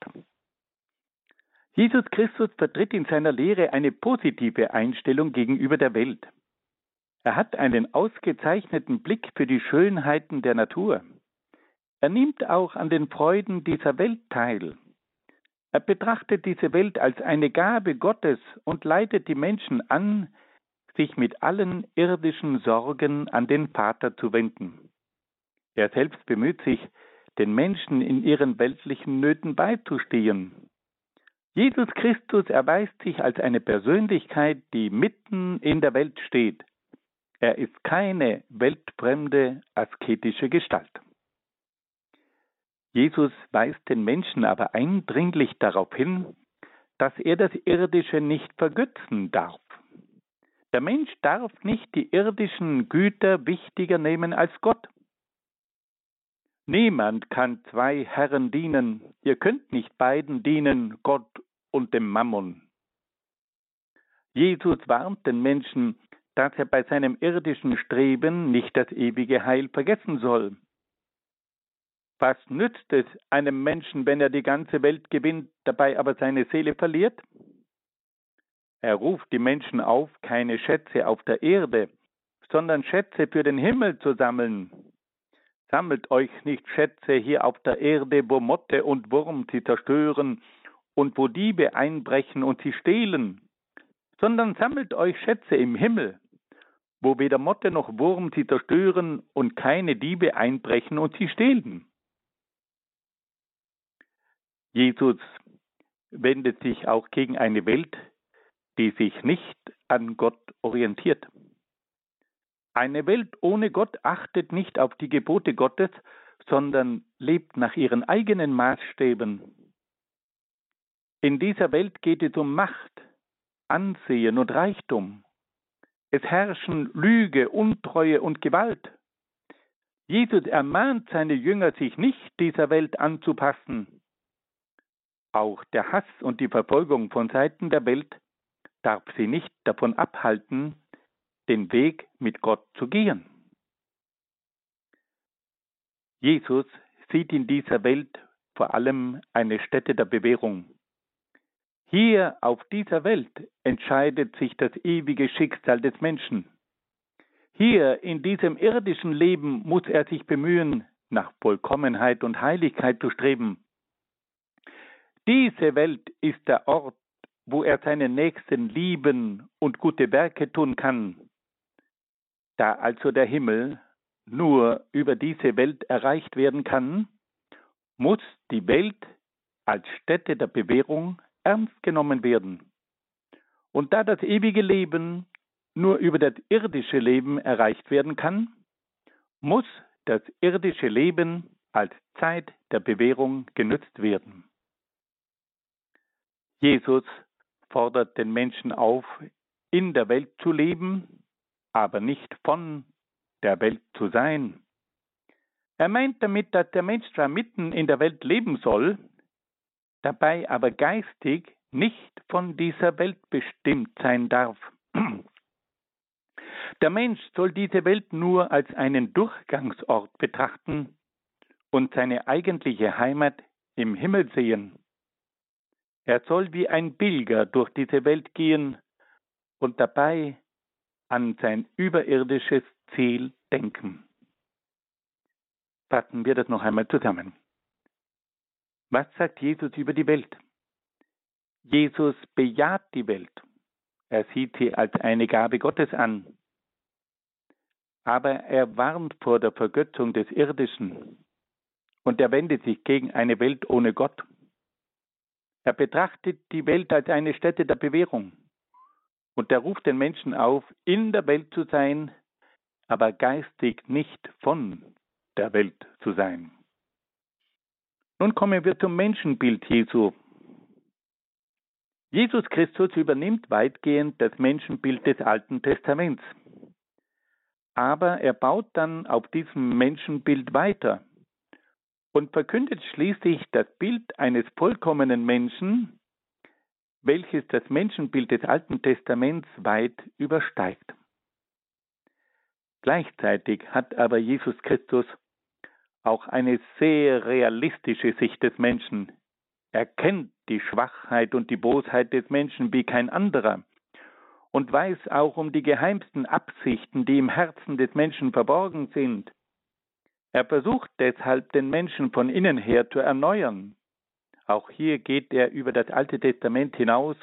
Speaker 2: Jesus Christus vertritt in seiner Lehre eine positive Einstellung gegenüber der Welt. Er hat einen ausgezeichneten Blick für die Schönheiten der Natur. Er nimmt auch an den Freuden dieser Welt teil. Er betrachtet diese Welt als eine Gabe Gottes und leitet die Menschen an, sich mit allen irdischen Sorgen an den Vater zu wenden. Er selbst bemüht sich, den Menschen in ihren weltlichen Nöten beizustehen. Jesus Christus erweist sich als eine Persönlichkeit, die mitten in der Welt steht. Er ist keine weltfremde asketische Gestalt. Jesus weist den Menschen aber eindringlich darauf hin, dass er das Irdische nicht vergötzen darf. Der Mensch darf nicht die irdischen Güter wichtiger nehmen als Gott. Niemand kann zwei Herren dienen. Ihr könnt nicht beiden dienen, Gott und dem Mammon. Jesus warnt den Menschen, dass er bei seinem irdischen Streben nicht das ewige Heil vergessen soll. Was nützt es einem Menschen, wenn er die ganze Welt gewinnt, dabei aber seine Seele verliert? Er ruft die Menschen auf, keine Schätze auf der Erde, sondern Schätze für den Himmel zu sammeln. Sammelt euch nicht Schätze hier auf der Erde, wo Motte und Wurm sie zerstören und wo Diebe einbrechen und sie stehlen, sondern sammelt euch Schätze im Himmel, wo weder Motte noch Wurm sie zerstören und keine Diebe einbrechen und sie stehlen. Jesus wendet sich auch gegen eine Welt, die sich nicht an Gott orientiert. Eine Welt ohne Gott achtet nicht auf die Gebote Gottes, sondern lebt nach ihren eigenen Maßstäben. In dieser Welt geht es um Macht, Ansehen und Reichtum. Es herrschen Lüge, Untreue und Gewalt. Jesus ermahnt seine Jünger, sich nicht dieser Welt anzupassen. Auch der Hass und die Verfolgung von Seiten der Welt darf sie nicht davon abhalten, den Weg mit Gott zu gehen. Jesus sieht in dieser Welt vor allem eine Stätte der Bewährung. Hier auf dieser Welt entscheidet sich das ewige Schicksal des Menschen. Hier in diesem irdischen Leben muss er sich bemühen, nach Vollkommenheit und Heiligkeit zu streben. Diese Welt ist der Ort, wo er seinen Nächsten lieben und gute Werke tun kann. Da also der Himmel nur über diese Welt erreicht werden kann, muss die Welt als Stätte der Bewährung ernst genommen werden. Und da das ewige Leben nur über das irdische Leben erreicht werden kann, muss das irdische Leben als Zeit der Bewährung genützt werden. Jesus fordert den Menschen auf, in der Welt zu leben, aber nicht von der Welt zu sein. Er meint damit, dass der Mensch zwar mitten in der Welt leben soll, dabei aber geistig nicht von dieser Welt bestimmt sein darf. Der Mensch soll diese Welt nur als einen Durchgangsort betrachten und seine eigentliche Heimat im Himmel sehen. Er soll wie ein Pilger durch diese Welt gehen und dabei an sein überirdisches Ziel denken. Fassen wir das noch einmal zusammen. Was sagt Jesus über die Welt? Jesus bejaht die Welt. Er sieht sie als eine Gabe Gottes an. Aber er warnt vor der Vergötzung des Irdischen und er wendet sich gegen eine Welt ohne Gott. Er betrachtet die Welt als eine Stätte der Bewährung und er ruft den Menschen auf, in der Welt zu sein, aber geistig nicht von der Welt zu sein. Nun kommen wir zum Menschenbild Jesu. Jesus Christus übernimmt weitgehend das Menschenbild des Alten Testaments. Aber er baut dann auf diesem Menschenbild weiter und verkündet schließlich das Bild eines vollkommenen Menschen, welches das Menschenbild des Alten Testaments weit übersteigt. Gleichzeitig hat aber Jesus Christus auch eine sehr realistische Sicht des Menschen. Er kennt die Schwachheit und die Bosheit des Menschen wie kein anderer und weiß auch um die geheimsten Absichten, die im Herzen des Menschen verborgen sind. Er versucht deshalb, den Menschen von innen her zu erneuern. Auch hier geht er über das Alte Testament hinaus,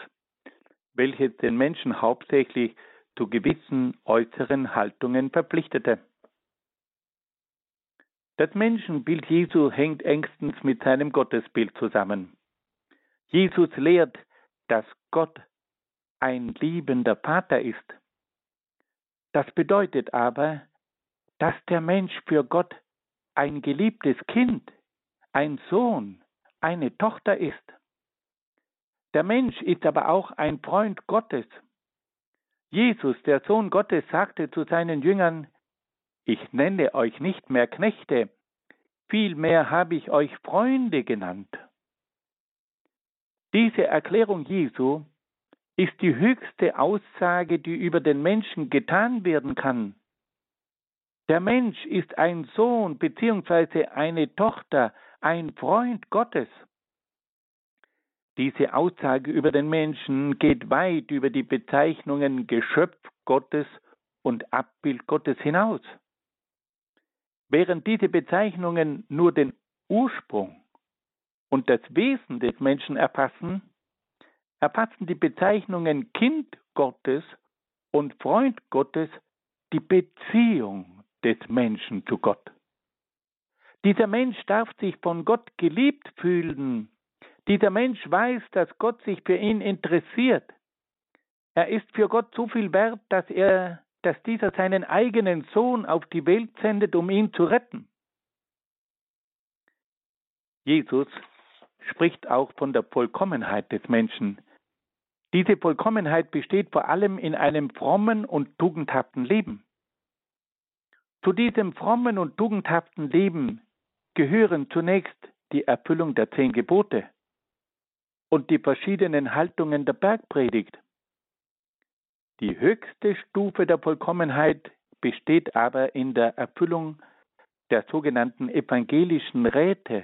Speaker 2: welches den Menschen hauptsächlich zu gewissen äußeren Haltungen verpflichtete. Das Menschenbild Jesu hängt engstens mit seinem Gottesbild zusammen. Jesus lehrt, dass Gott ein liebender Vater ist. Das bedeutet aber, dass der Mensch für Gott ein geliebtes Kind, ein Sohn, eine Tochter ist. Der Mensch ist aber auch ein Freund Gottes. Jesus, der Sohn Gottes, sagte zu seinen Jüngern, ich nenne euch nicht mehr Knechte, vielmehr habe ich euch Freunde genannt. Diese Erklärung Jesu ist die höchste Aussage, die über den Menschen getan werden kann. Der Mensch ist ein Sohn bzw. eine Tochter, ein Freund Gottes. Diese Aussage über den Menschen geht weit über die Bezeichnungen Geschöpf Gottes und Abbild Gottes hinaus. Während diese Bezeichnungen nur den Ursprung und das Wesen des Menschen erfassen, erfassen die Bezeichnungen Kind Gottes und Freund Gottes die Beziehung des Menschen zu Gott. Dieser Mensch darf sich von Gott geliebt fühlen. Dieser Mensch weiß, dass Gott sich für ihn interessiert. Er ist für Gott so viel wert, dass er, dass dieser seinen eigenen Sohn auf die Welt sendet, um ihn zu retten. Jesus spricht auch von der Vollkommenheit des Menschen. Diese Vollkommenheit besteht vor allem in einem frommen und tugendhaften Leben. Zu diesem frommen und tugendhaften Leben gehören zunächst die Erfüllung der zehn Gebote und die verschiedenen Haltungen der Bergpredigt. Die höchste Stufe der Vollkommenheit besteht aber in der Erfüllung der sogenannten evangelischen Räte.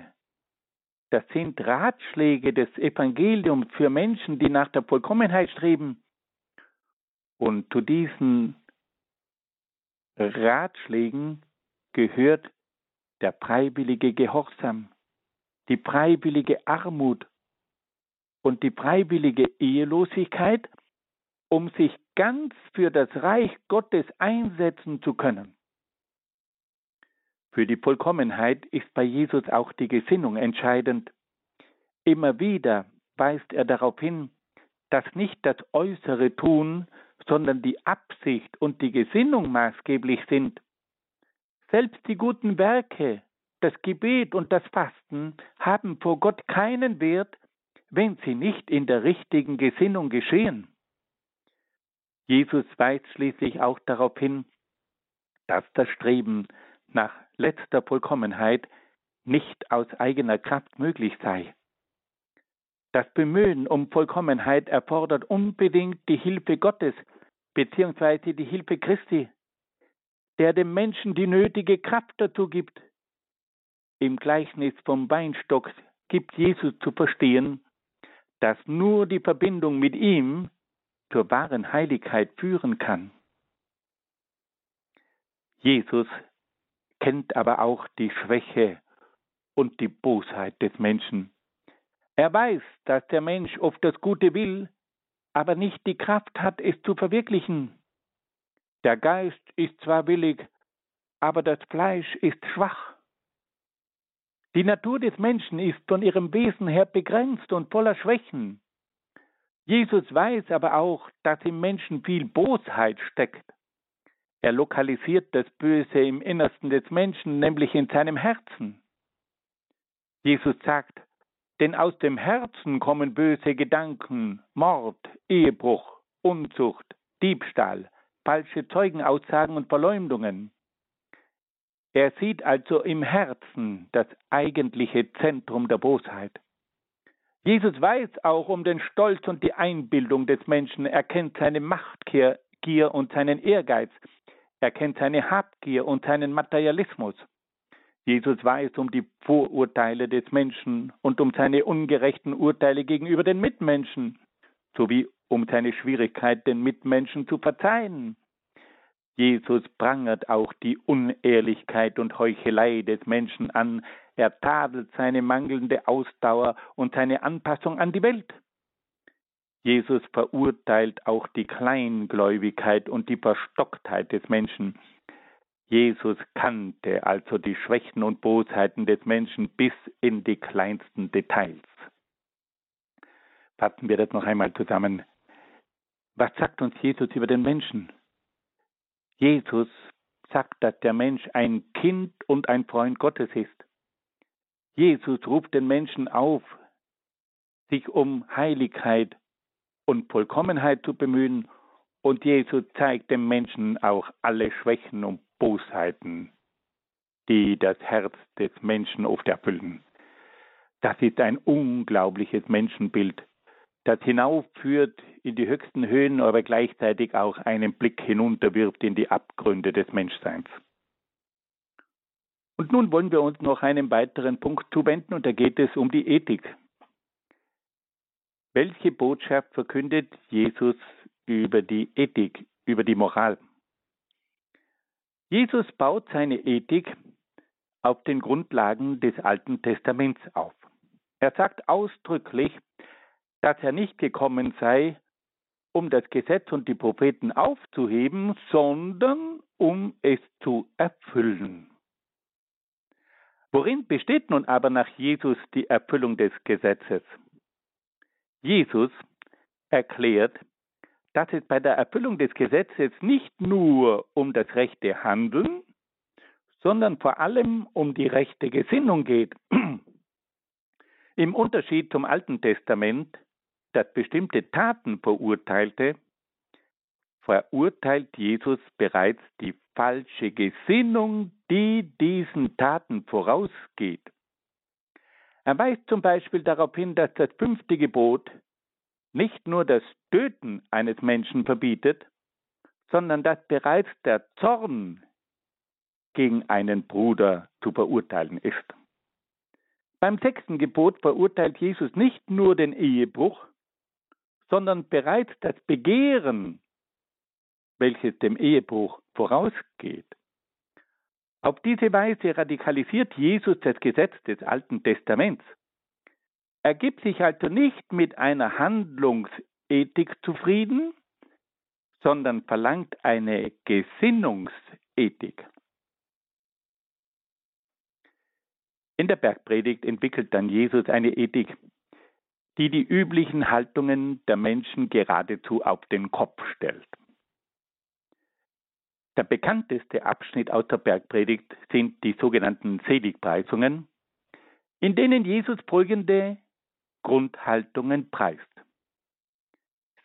Speaker 2: Das sind Ratschläge des Evangeliums für Menschen, die nach der Vollkommenheit streben. Und zu diesen Ratschlägen gehört der freiwillige Gehorsam, die freiwillige Armut und die freiwillige Ehelosigkeit, um sich ganz für das Reich Gottes einsetzen zu können. Für die Vollkommenheit ist bei Jesus auch die Gesinnung entscheidend. Immer wieder weist er darauf hin, dass nicht das äußere Tun, sondern die Absicht und die Gesinnung maßgeblich sind. Selbst die guten Werke, das Gebet und das Fasten haben vor Gott keinen Wert, wenn sie nicht in der richtigen Gesinnung geschehen. Jesus weist schließlich auch darauf hin, dass das Streben nach letzter Vollkommenheit nicht aus eigener Kraft möglich sei. Das Bemühen um Vollkommenheit erfordert unbedingt die Hilfe Gottes bzw. die Hilfe Christi, der dem Menschen die nötige Kraft dazu gibt. Im Gleichnis vom Weinstock gibt Jesus zu verstehen, dass nur die Verbindung mit ihm zur wahren Heiligkeit führen kann. Jesus kennt aber auch die Schwäche und die Bosheit des Menschen. Er weiß, dass der Mensch oft das Gute will, aber nicht die Kraft hat, es zu verwirklichen. Der Geist ist zwar willig, aber das Fleisch ist schwach. Die Natur des Menschen ist von ihrem Wesen her begrenzt und voller Schwächen. Jesus weiß aber auch, dass im Menschen viel Bosheit steckt. Er lokalisiert das Böse im Innersten des Menschen, nämlich in seinem Herzen. Jesus sagt, denn aus dem Herzen kommen böse Gedanken, Mord, Ehebruch, Unzucht, Diebstahl, falsche Zeugenaussagen und Verleumdungen. Er sieht also im Herzen das eigentliche Zentrum der Bosheit. Jesus weiß auch um den Stolz und die Einbildung des Menschen, er kennt seine Machtgier und seinen Ehrgeiz, er kennt seine Habgier und seinen Materialismus. Jesus weiß um die Vorurteile des Menschen und um seine ungerechten Urteile gegenüber den Mitmenschen, sowie um seine Schwierigkeit, den Mitmenschen zu verzeihen. Jesus prangert auch die Unehrlichkeit und Heuchelei des Menschen an, er tadelt seine mangelnde Ausdauer und seine Anpassung an die Welt. Jesus verurteilt auch die Kleingläubigkeit und die Verstocktheit des Menschen. Jesus kannte also die Schwächen und Bosheiten des Menschen bis in die kleinsten Details. Fassen wir das noch einmal zusammen. Was sagt uns Jesus über den Menschen? Jesus sagt, dass der Mensch ein Kind und ein Freund Gottes ist. Jesus ruft den Menschen auf, sich um Heiligkeit und Vollkommenheit zu bemühen, und Jesus zeigt dem Menschen auch alle Schwächen und Bosheiten, die das Herz des Menschen oft erfüllen. Das ist ein unglaubliches Menschenbild, das hinaufführt in die höchsten Höhen, aber gleichzeitig auch einen Blick hinunterwirft in die Abgründe des Menschseins. Und nun wollen wir uns noch einen weiteren Punkt zuwenden, und da geht es um die Ethik. Welche Botschaft verkündet Jesus über die Ethik, über die Moral? Jesus baut seine Ethik auf den Grundlagen des Alten Testaments auf. Er sagt ausdrücklich, dass er nicht gekommen sei, um das Gesetz und die Propheten aufzuheben, sondern um es zu erfüllen. Worin besteht nun aber nach Jesus die Erfüllung des Gesetzes? Jesus erklärt, dass es bei der Erfüllung des Gesetzes nicht nur um das rechte Handeln, sondern vor allem um die rechte Gesinnung geht. Im Unterschied zum Alten Testament, das bestimmte Taten verurteilte, verurteilt Jesus bereits die falsche Gesinnung, die diesen Taten vorausgeht. Er weist zum Beispiel darauf hin, dass das fünfte Gebot nicht nur das Töten eines Menschen verbietet, sondern dass bereits der Zorn gegen einen Bruder zu verurteilen ist. Beim sechsten Gebot verurteilt Jesus nicht nur den Ehebruch, sondern bereits das Begehren, welches dem Ehebruch vorausgeht. Auf diese Weise radikalisiert Jesus das Gesetz des Alten Testaments. Er gibt sich also nicht mit einer Handlungsethik zufrieden, sondern verlangt eine Gesinnungsethik. In der Bergpredigt entwickelt dann Jesus eine Ethik, die die üblichen Haltungen der Menschen geradezu auf den Kopf stellt. Der bekannteste Abschnitt aus der Bergpredigt sind die sogenannten Seligpreisungen, in denen Jesus folgende Grundhaltungen preist.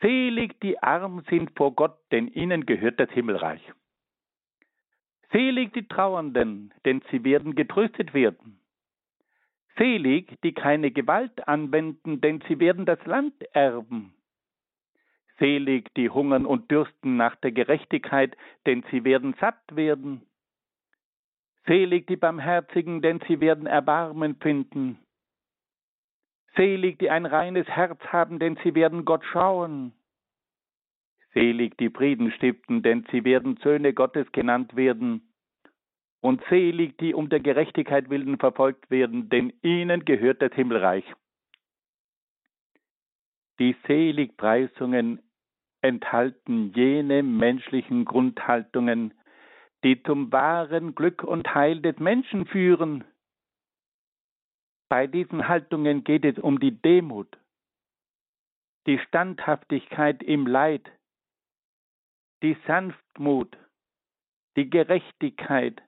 Speaker 2: Selig die arm sind vor Gott, denn ihnen gehört das Himmelreich. Selig die Trauernden, denn sie werden getröstet werden. Selig, die keine Gewalt anwenden, denn sie werden das Land erben. Selig, die hungern und dürsten nach der Gerechtigkeit, denn sie werden satt werden. Selig die Barmherzigen, denn sie werden Erbarmen finden. Selig, die ein reines Herz haben, denn sie werden Gott schauen. Selig die Frieden stiften, denn sie werden Söhne Gottes genannt werden und selig, die um der Gerechtigkeit willen verfolgt werden, denn ihnen gehört das Himmelreich. Die Seligpreisungen enthalten jene menschlichen Grundhaltungen, die zum wahren Glück und Heil des Menschen führen. Bei diesen Haltungen geht es um die Demut, die Standhaftigkeit im Leid, die Sanftmut, die Gerechtigkeit,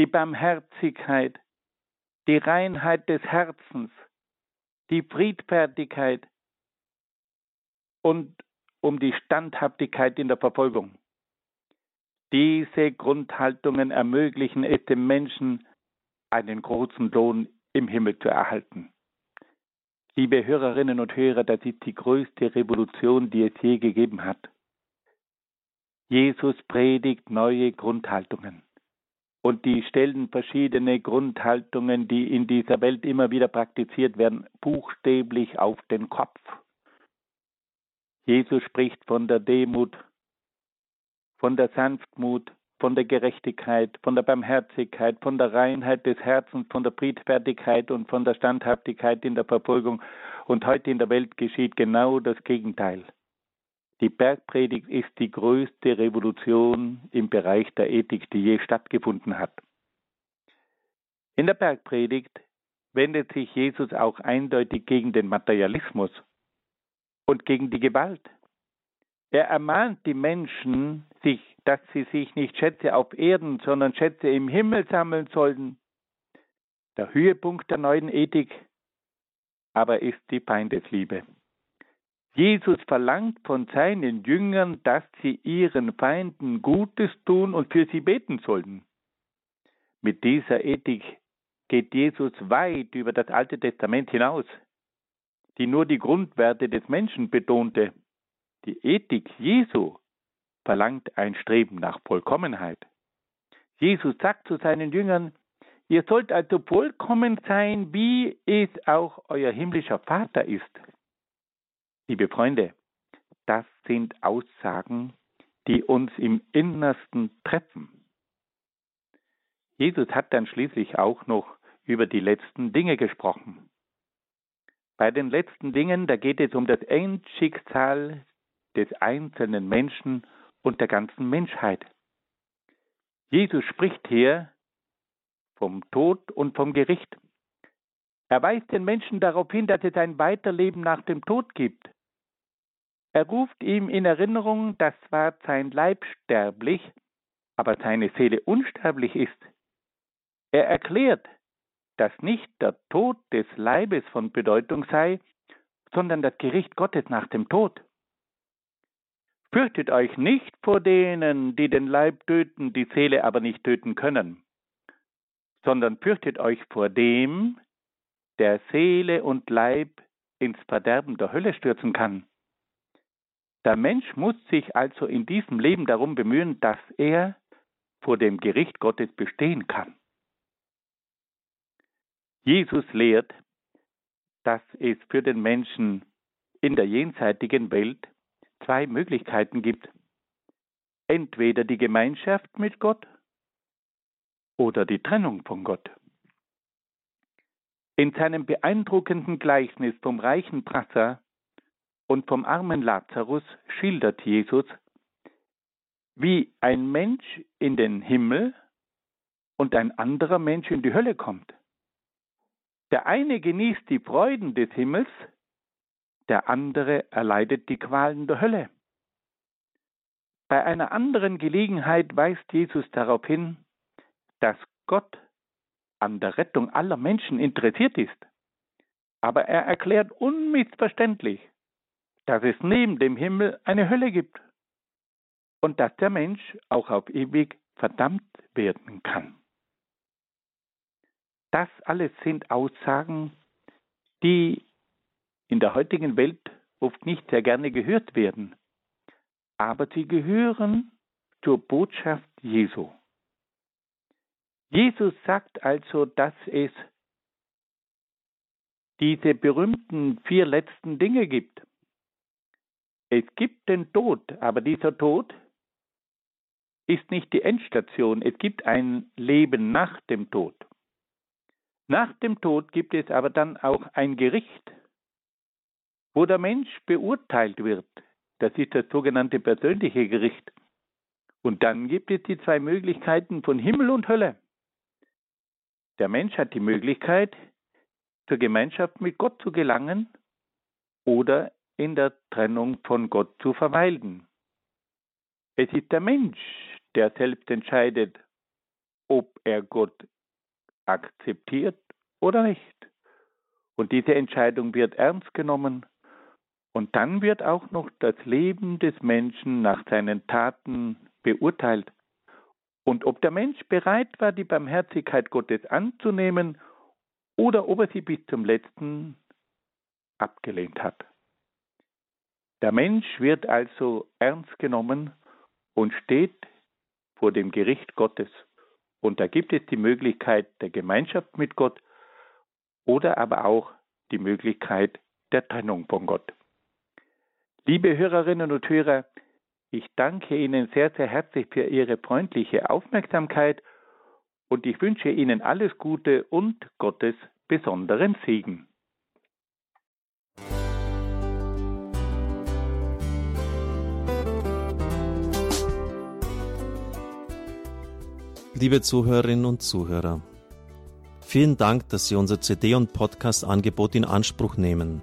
Speaker 2: die Barmherzigkeit, die Reinheit des Herzens, die Friedfertigkeit und um die Standhaftigkeit in der Verfolgung. Diese Grundhaltungen ermöglichen es dem Menschen, einen großen Lohn im Himmel zu erhalten. Liebe Hörerinnen und Hörer, das ist die größte Revolution, die es je gegeben hat. Jesus predigt neue Grundhaltungen und die stellen verschiedene Grundhaltungen, die in dieser Welt immer wieder praktiziert werden, buchstäblich auf den Kopf. Jesus spricht von der Demut, von der Sanftmut, von der Gerechtigkeit, von der Barmherzigkeit, von der Reinheit des Herzens, von der Friedfertigkeit und von der Standhaftigkeit in der Verfolgung. Und heute in der Welt geschieht genau das Gegenteil. Die Bergpredigt ist die größte Revolution im Bereich der Ethik, die je stattgefunden hat. In der Bergpredigt wendet sich Jesus auch eindeutig gegen den Materialismus und gegen die Gewalt. Er ermahnt die Menschen, sich dass sie sich nicht Schätze auf Erden, sondern Schätze im Himmel sammeln sollten. Der Höhepunkt der neuen Ethik aber ist die Feindesliebe. Jesus verlangt von seinen Jüngern, dass sie ihren Feinden Gutes tun und für sie beten sollten. Mit dieser Ethik geht Jesus weit über das Alte Testament hinaus, die nur die Grundwerte des Menschen betonte. Die Ethik Jesu verlangt ein Streben nach Vollkommenheit. Jesus sagt zu seinen Jüngern, ihr sollt also vollkommen sein, wie es auch euer himmlischer Vater ist. Liebe Freunde, das sind Aussagen, die uns im Innersten treffen. Jesus hat dann schließlich auch noch über die letzten Dinge gesprochen. Bei den letzten Dingen, da geht es um das Endschicksal des einzelnen Menschen und der ganzen Menschheit. Jesus spricht hier vom Tod und vom Gericht. Er weist den Menschen darauf hin, dass es ein Weiterleben nach dem Tod gibt. Er ruft ihm in Erinnerung, dass zwar sein Leib sterblich, aber seine Seele unsterblich ist. Er erklärt, dass nicht der Tod des Leibes von Bedeutung sei, sondern das Gericht Gottes nach dem Tod. Fürchtet euch nicht vor denen, die den Leib töten, die Seele aber nicht töten können, sondern fürchtet euch vor dem, der Seele und Leib ins Verderben der Hölle stürzen kann. Der Mensch muss sich also in diesem Leben darum bemühen, dass er vor dem Gericht Gottes bestehen kann. Jesus lehrt, dass es für den Menschen in der jenseitigen Welt zwei Möglichkeiten gibt. Entweder die Gemeinschaft mit Gott oder die Trennung von Gott. In seinem beeindruckenden Gleichnis vom reichen Prasser und vom armen Lazarus schildert Jesus, wie ein Mensch in den Himmel und ein anderer Mensch in die Hölle kommt. Der eine genießt die Freuden des Himmels, der andere erleidet die Qualen der Hölle. Bei einer anderen Gelegenheit weist Jesus darauf hin, dass Gott an der Rettung aller Menschen interessiert ist. Aber er erklärt unmissverständlich, dass es neben dem Himmel eine Hölle gibt und dass der Mensch auch auf ewig verdammt werden kann. Das alles sind Aussagen, die in der heutigen Welt oft nicht sehr gerne gehört werden, aber sie gehören zur Botschaft Jesu. Jesus sagt also, dass es diese berühmten vier letzten Dinge gibt. Es gibt den Tod, aber dieser Tod ist nicht die Endstation. Es gibt ein Leben nach dem Tod. Nach dem Tod gibt es aber dann auch ein Gericht, wo der Mensch beurteilt wird. Das ist das sogenannte persönliche Gericht. Und dann gibt es die zwei Möglichkeiten von Himmel und Hölle. Der Mensch hat die Möglichkeit, zur Gemeinschaft mit Gott zu gelangen oder in der Trennung von Gott zu verweilen. Es ist der Mensch, der selbst entscheidet, ob er Gott akzeptiert oder nicht. Und diese Entscheidung wird ernst genommen und dann wird auch noch das Leben des Menschen nach seinen Taten beurteilt. Und ob der Mensch bereit war, die Barmherzigkeit Gottes anzunehmen oder ob er sie bis zum letzten abgelehnt hat. Der Mensch wird also ernst genommen und steht vor dem Gericht Gottes. Und da gibt es die Möglichkeit der Gemeinschaft mit Gott oder aber auch die Möglichkeit der Trennung von Gott. Liebe Hörerinnen und Hörer, ich danke Ihnen sehr, sehr herzlich für Ihre freundliche Aufmerksamkeit und ich wünsche Ihnen alles Gute und Gottes besonderen Segen.
Speaker 3: Liebe Zuhörerinnen und Zuhörer, vielen Dank, dass Sie unser CD- und Podcast-Angebot in Anspruch nehmen.